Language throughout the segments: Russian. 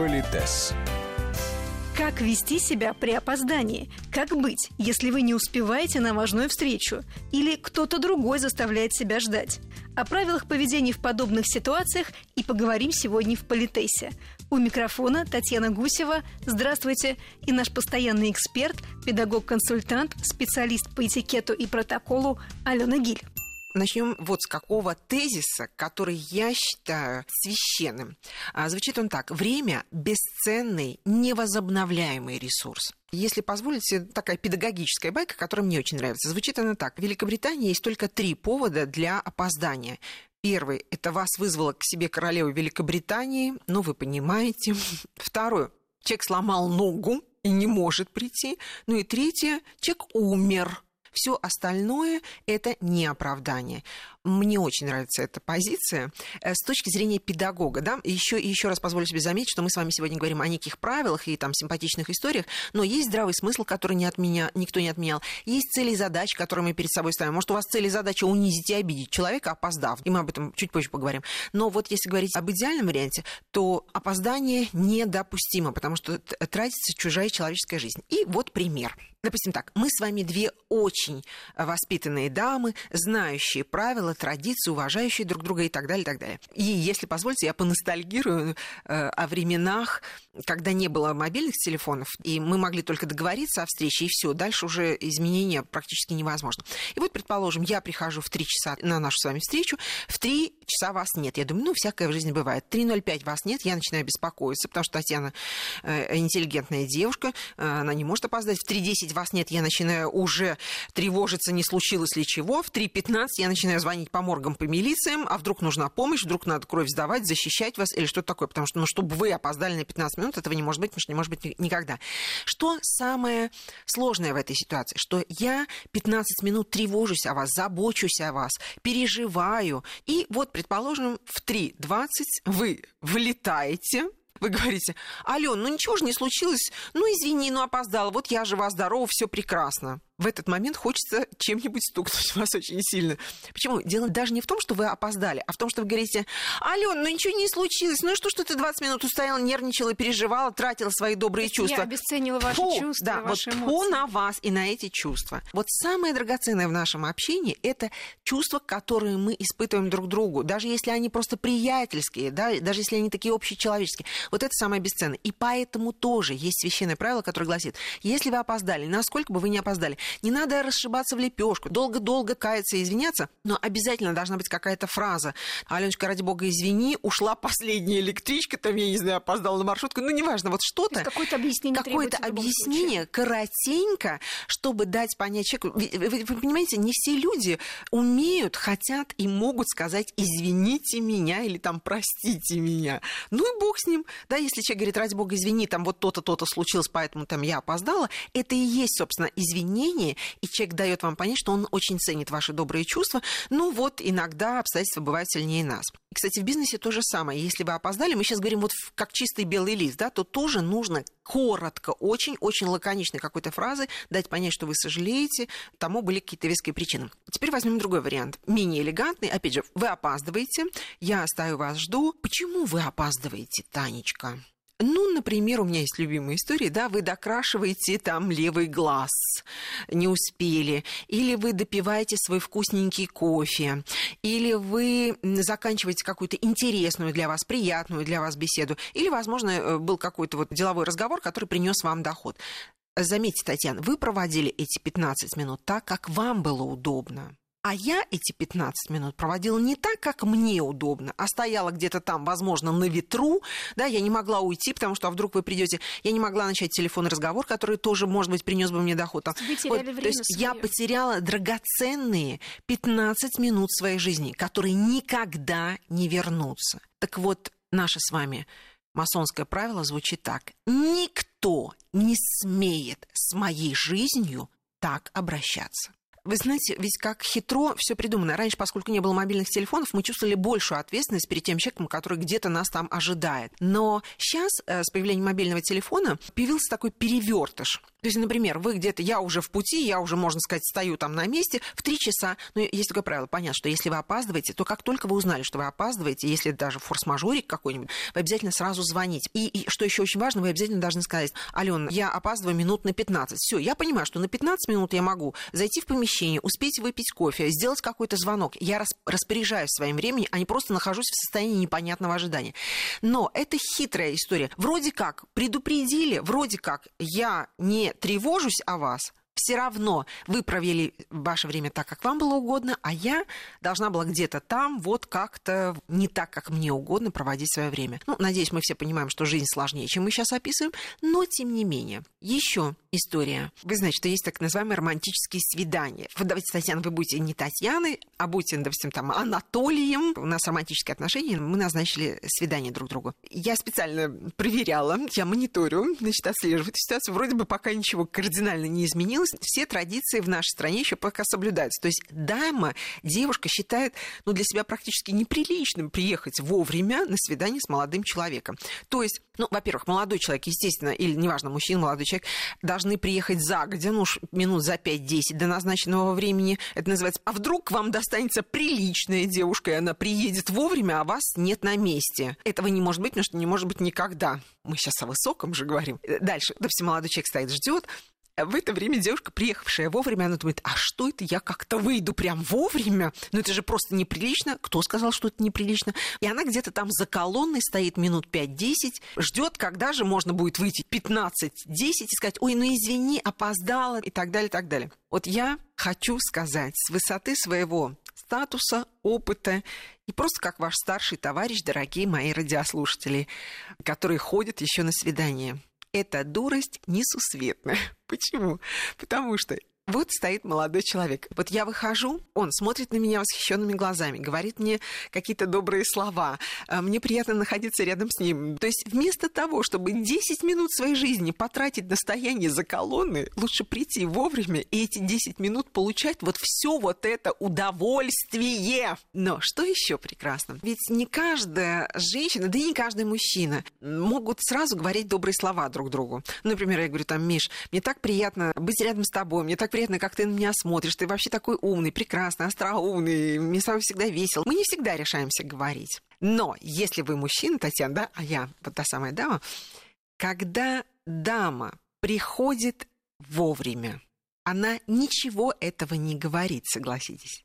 Политес. Как вести себя при опоздании? Как быть, если вы не успеваете на важную встречу? Или кто-то другой заставляет себя ждать? О правилах поведения в подобных ситуациях и поговорим сегодня в Политесе. У микрофона Татьяна Гусева. Здравствуйте. И наш постоянный эксперт, педагог-консультант, специалист по этикету и протоколу Алена Гиль. Начнем вот с какого тезиса, который я считаю священным. А, звучит он так. Время – бесценный, невозобновляемый ресурс. Если позволите, такая педагогическая байка, которая мне очень нравится. Звучит она так. В Великобритании есть только три повода для опоздания. Первый – это вас вызвала к себе королева Великобритании, ну, вы понимаете. Второй – человек сломал ногу и не может прийти. Ну и третье – человек умер – все остальное – это не оправдание. Мне очень нравится эта позиция э, с точки зрения педагога. Да? Еще, еще раз позволю себе заметить, что мы с вами сегодня говорим о неких правилах и там, симпатичных историях, но есть здравый смысл, который не отменя... никто не отменял. Есть цели и задачи, которые мы перед собой ставим. Может, у вас цели и задача унизить и обидеть человека, опоздав. И мы об этом чуть позже поговорим. Но вот если говорить об идеальном варианте, то опоздание недопустимо, потому что тратится чужая человеческая жизнь. И вот пример. Допустим так, мы с вами две очень воспитанные дамы, знающие правила, правила, традиции, уважающие друг друга и так далее, и так далее. И если позвольте, я поностальгирую э, о временах, когда не было мобильных телефонов, и мы могли только договориться о встрече, и все, дальше уже изменения практически невозможно. И вот, предположим, я прихожу в 3 часа на нашу с вами встречу, в 3 часа вас нет. Я думаю, ну, всякое в жизни бывает. 3.05 вас нет, я начинаю беспокоиться, потому что Татьяна э, интеллигентная девушка, э, она не может опоздать. В 3.10 вас нет, я начинаю уже тревожиться, не случилось ли чего. В 3.15 я начинаю звонить по моргам, по милициям, а вдруг нужна помощь, вдруг надо кровь сдавать, защищать вас или что-то такое. Потому что, ну, чтобы вы опоздали на 15 минут, этого не может быть, потому что не может быть никогда. Что самое сложное в этой ситуации? Что я 15 минут тревожусь о вас, забочусь о вас, переживаю. И вот предположим, в 3.20 вы вылетаете, вы говорите, Ален, ну ничего же не случилось, ну извини, ну опоздала, вот я жива, здорова, все прекрасно в этот момент хочется чем-нибудь стукнуть вас очень сильно. Почему? Дело даже не в том, что вы опоздали, а в том, что вы говорите, Ален, ну ничего не случилось, ну и что, что ты 20 минут устояла, нервничала, переживала, тратила свои добрые чувства. Я обесценила ваши фу, чувства, да, ваши вот эмоции. Фу на вас и на эти чувства. Вот самое драгоценное в нашем общении – это чувства, которые мы испытываем друг другу, даже если они просто приятельские, да, даже если они такие общечеловеческие. Вот это самое бесценное. И поэтому тоже есть священное правило, которое гласит, если вы опоздали, насколько бы вы не опоздали, не надо расшибаться в лепешку, долго-долго каяться и извиняться, но обязательно должна быть какая-то фраза. Аленочка, ради бога, извини, ушла последняя электричка, там, я не знаю, опоздала на маршрутку, ну, неважно, вот что-то. Какое-то объяснение Какое-то объяснение, коротенько, чтобы дать понять человеку. Вы, вы, вы понимаете, не все люди умеют, хотят и могут сказать «извините меня» или там «простите меня». Ну и бог с ним. Да, если человек говорит «ради бога, извини, там вот то-то, то-то случилось, поэтому там я опоздала», это и есть, собственно, извинение, и человек дает вам понять, что он очень ценит ваши добрые чувства. Ну вот, иногда обстоятельства бывают сильнее нас. И, кстати, в бизнесе то же самое. Если вы опоздали, мы сейчас говорим вот как чистый белый лист, да, то тоже нужно коротко, очень-очень лаконичной какой-то фразы дать понять, что вы сожалеете, тому были какие-то веские причины. Теперь возьмем другой вариант, менее элегантный. Опять же, вы опаздываете, я стою вас, жду. Почему вы опаздываете, Танечка? Ну, например, у меня есть любимая история, да, вы докрашиваете там левый глаз, не успели, или вы допиваете свой вкусненький кофе, или вы заканчиваете какую-то интересную для вас, приятную для вас беседу, или, возможно, э, был какой-то вот деловой разговор, который принес вам доход. Заметьте, Татьяна, вы проводили эти 15 минут так, как вам было удобно. А я эти 15 минут проводила не так, как мне удобно, а стояла где-то там, возможно, на ветру, да, я не могла уйти, потому что а вдруг вы придете, я не могла начать телефонный разговор, который тоже, может быть, принес бы мне доход. Вы вот, то есть свое. я потеряла драгоценные 15 минут своей жизни, которые никогда не вернутся. Так вот, наше с вами масонское правило звучит так. Никто не смеет с моей жизнью так обращаться Вы знаете, ведь как хитро все придумано. Раньше, поскольку не было мобильных телефонов, мы чувствовали большую ответственность перед тем человеком, который где-то нас там ожидает. Но сейчас э, с появлением мобильного телефона появился такой перевертыш. То есть, например, вы где-то, я уже в пути, я уже, можно сказать, стою там на месте в три часа. Но есть такое правило, понятно, что если вы опаздываете, то как только вы узнали, что вы опаздываете, если даже форс-мажорик какой-нибудь, вы обязательно сразу звоните. И, и что еще очень важно, вы обязательно должны сказать, Алена, я опаздываю минут на 15. Все, я понимаю, что на 15 минут я могу зайти в помещение, успеть выпить кофе, сделать какой-то звонок. Я рас, распоряжаюсь своим временем, а не просто нахожусь в состоянии непонятного ожидания. Но это хитрая история. Вроде как предупредили, вроде как я не тревожусь о вас, все равно вы провели ваше время так, как вам было угодно, а я должна была где-то там вот как-то не так, как мне угодно проводить свое время. Ну, надеюсь, мы все понимаем, что жизнь сложнее, чем мы сейчас описываем, но тем не менее. Еще история. Вы знаете, что есть так называемые романтические свидания. Вот давайте, Татьяна, вы будете не Татьяной, а будете, допустим, там Анатолием. У нас романтические отношения, мы назначили свидание друг другу. Я специально проверяла, я мониторю, значит, отслеживаю эту ситуацию. Вроде бы пока ничего кардинально не изменилось. Все традиции в нашей стране еще пока соблюдаются. То есть дама, девушка считает ну, для себя практически неприличным приехать вовремя на свидание с молодым человеком. То есть, ну, во-первых, молодой человек, естественно, или неважно, мужчина, молодой человек, должны приехать загодя, ну уж минут за 5-10 до назначенного времени. Это называется, а вдруг вам достанется приличная девушка, и она приедет вовремя, а вас нет на месте. Этого не может быть, потому что не может быть никогда. Мы сейчас о высоком же говорим. Дальше, допустим, молодой человек стоит, ждет, в это время девушка, приехавшая вовремя, она думает, а что это я как-то выйду прям вовремя? Ну это же просто неприлично. Кто сказал, что это неприлично? И она где-то там за колонной стоит минут 5-10, ждет, когда же можно будет выйти 15-10 и сказать, ой, ну извини, опоздала и так далее, и так далее. Вот я хочу сказать с высоты своего статуса, опыта и просто как ваш старший товарищ, дорогие мои радиослушатели, которые ходят еще на свидание. Эта дурость несусветная. Почему? Потому что вот стоит молодой человек. Вот я выхожу, он смотрит на меня восхищенными глазами, говорит мне какие-то добрые слова. А, мне приятно находиться рядом с ним. То есть вместо того, чтобы 10 минут своей жизни потратить на стояние за колонны, лучше прийти вовремя и эти 10 минут получать вот все вот это удовольствие. Но что еще прекрасно? Ведь не каждая женщина, да и не каждый мужчина могут сразу говорить добрые слова друг другу. Например, я говорю там, Миш, мне так приятно быть рядом с тобой, мне так приятно приятно, как ты на меня смотришь. Ты вообще такой умный, прекрасный, остроумный. Мне с вами всегда весело. Мы не всегда решаемся говорить. Но если вы мужчина, Татьяна, да, а я вот та самая дама, когда дама приходит вовремя, она ничего этого не говорит, согласитесь.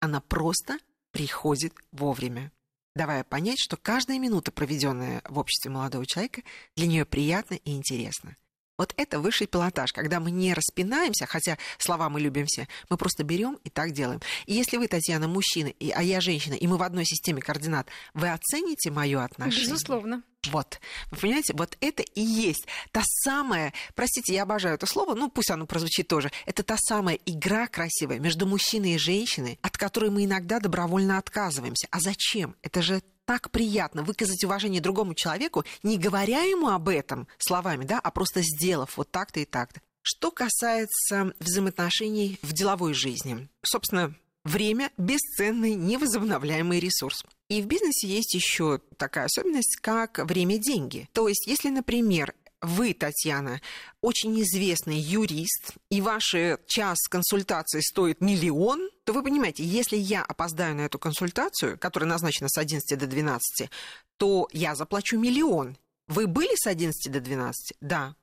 Она просто приходит вовремя, давая понять, что каждая минута, проведенная в обществе молодого человека, для нее приятна и интересна. Вот это высший пилотаж, когда мы не распинаемся, хотя слова мы любим все, мы просто берем и так делаем. И если вы, Татьяна, мужчина, а я женщина, и мы в одной системе координат, вы оцените мое отношение? Безусловно. Вот. Вы понимаете, вот это и есть та самая, простите, я обожаю это слово, ну пусть оно прозвучит тоже, это та самая игра красивая между мужчиной и женщиной, от которой мы иногда добровольно отказываемся. А зачем? Это же так приятно выказать уважение другому человеку, не говоря ему об этом словами, да, а просто сделав вот так-то и так-то. Что касается взаимоотношений в деловой жизни, собственно, время – бесценный, невозобновляемый ресурс. И в бизнесе есть еще такая особенность, как время-деньги. То есть, если, например, вы, Татьяна, очень известный юрист, и ваш час консультации стоит миллион, то вы понимаете, если я опоздаю на эту консультацию, которая назначена с 11 до 12, то я заплачу миллион. Вы были с 11 до 12? Да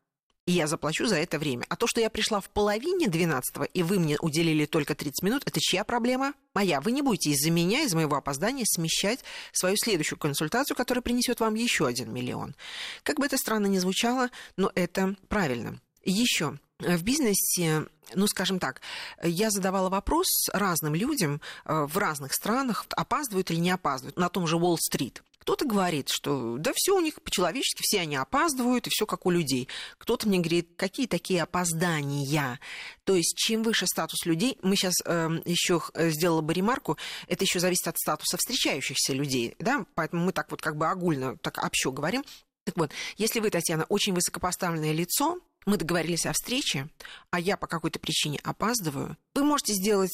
и я заплачу за это время. А то, что я пришла в половине 12 и вы мне уделили только 30 минут, это чья проблема? Моя. Вы не будете из-за меня, из моего опоздания смещать свою следующую консультацию, которая принесет вам еще один миллион. Как бы это странно ни звучало, но это правильно. Еще в бизнесе, ну, скажем так, я задавала вопрос разным людям э, в разных странах, опаздывают или не опаздывают, на том же Уолл-стрит. Кто-то говорит, что да все у них по-человечески, все они опаздывают, и все как у людей. Кто-то мне говорит, какие такие опоздания. То есть, чем выше статус людей, мы сейчас э, еще сделала бы ремарку, это еще зависит от статуса встречающихся людей, да, поэтому мы так вот как бы огульно, так общо говорим. Так вот, если вы, Татьяна, очень высокопоставленное лицо, мы договорились о встрече, а я по какой-то причине опаздываю, вы можете сделать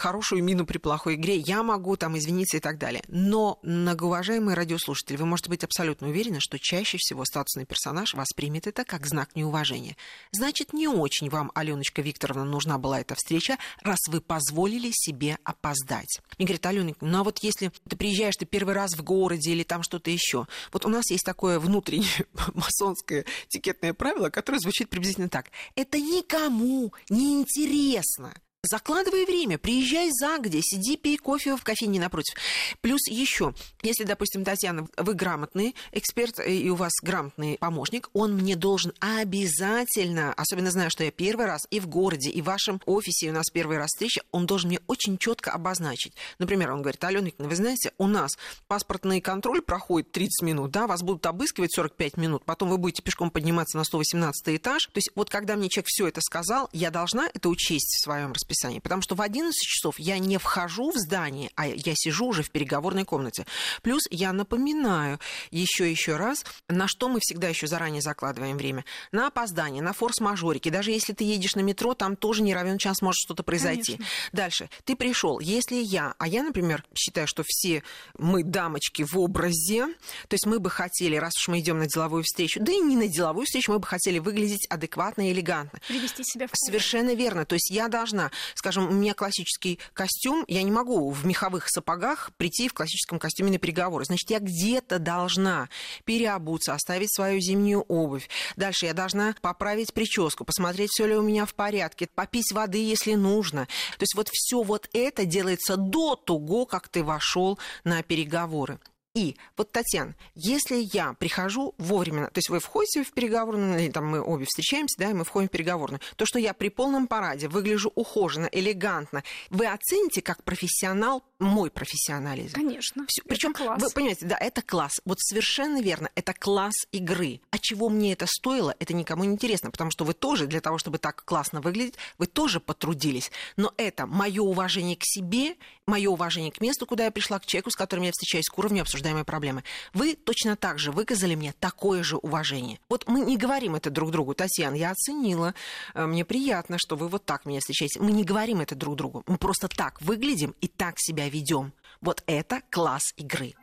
хорошую мину при плохой игре, я могу там извиниться и так далее. Но, многоуважаемые радиослушатели, вы можете быть абсолютно уверены, что чаще всего статусный персонаж воспримет это как знак неуважения. Значит, не очень вам, Аленочка Викторовна, нужна была эта встреча, раз вы позволили себе опоздать. Мне говорит, Аленочка, ну а вот если ты приезжаешь, ты первый раз в городе или там что-то еще, вот у нас есть такое внутреннее масонское этикетное правило, которое звучит приблизительно так. Это никому не интересно. Закладывай время, приезжай за где, сиди, пей кофе в кофейне напротив. Плюс еще, если, допустим, Татьяна, вы грамотный эксперт э, и у вас грамотный помощник, он мне должен обязательно, особенно зная, что я первый раз и в городе, и в вашем офисе у нас первый раз встреча, он должен мне очень четко обозначить. Например, он говорит, Алена вы знаете, у нас паспортный контроль проходит 30 минут, да, вас будут обыскивать 45 минут, потом вы будете пешком подниматься на 118 этаж. То есть вот когда мне человек все это сказал, я должна это учесть в своем расписании расписании, потому что в 11 часов я не вхожу в здание, а я сижу уже в переговорной комнате. Плюс я напоминаю еще еще раз, на что мы всегда еще заранее закладываем время. На опоздание, на форс-мажорики. Даже если ты едешь на метро, там тоже не равен час может что-то произойти. Конечно. Дальше. Ты пришел. Если я, а я, например, считаю, что все мы дамочки в образе, то есть мы бы хотели, раз уж мы идем на деловую встречу, да и не на деловую встречу, мы бы хотели выглядеть адекватно и элегантно. Привести себя в Совершенно верно. То есть я должна скажем, у меня классический костюм, я не могу в меховых сапогах прийти в классическом костюме на переговоры. Значит, я где-то должна переобуться, оставить свою зимнюю обувь. Дальше я должна поправить прическу, посмотреть, все ли у меня в порядке, попить воды, если нужно. То есть вот все вот это делается до того, как ты вошел на переговоры. И вот, Татьяна, если я прихожу вовремя, то есть вы входите в переговорную, или там мы обе встречаемся, да, и мы входим в переговорную, то, что я при полном параде выгляжу ухоженно, элегантно, вы оцените как профессионал мой профессионализм. Конечно. Причем, вы понимаете, да, это класс. Вот совершенно верно, это класс игры. А чего мне это стоило, это никому не интересно, потому что вы тоже, для того, чтобы так классно выглядеть, вы тоже потрудились. Но это мое уважение к себе, мое уважение к месту, куда я пришла, к человеку, с которым я встречаюсь, к уровню обсуждения обсуждаемой проблемы. Вы точно так же выказали мне такое же уважение. Вот мы не говорим это друг другу. Татьяна, я оценила, э, мне приятно, что вы вот так меня встречаете. Мы не говорим это друг другу. Мы просто так выглядим и так себя ведем. Вот это класс игры.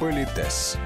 Политес.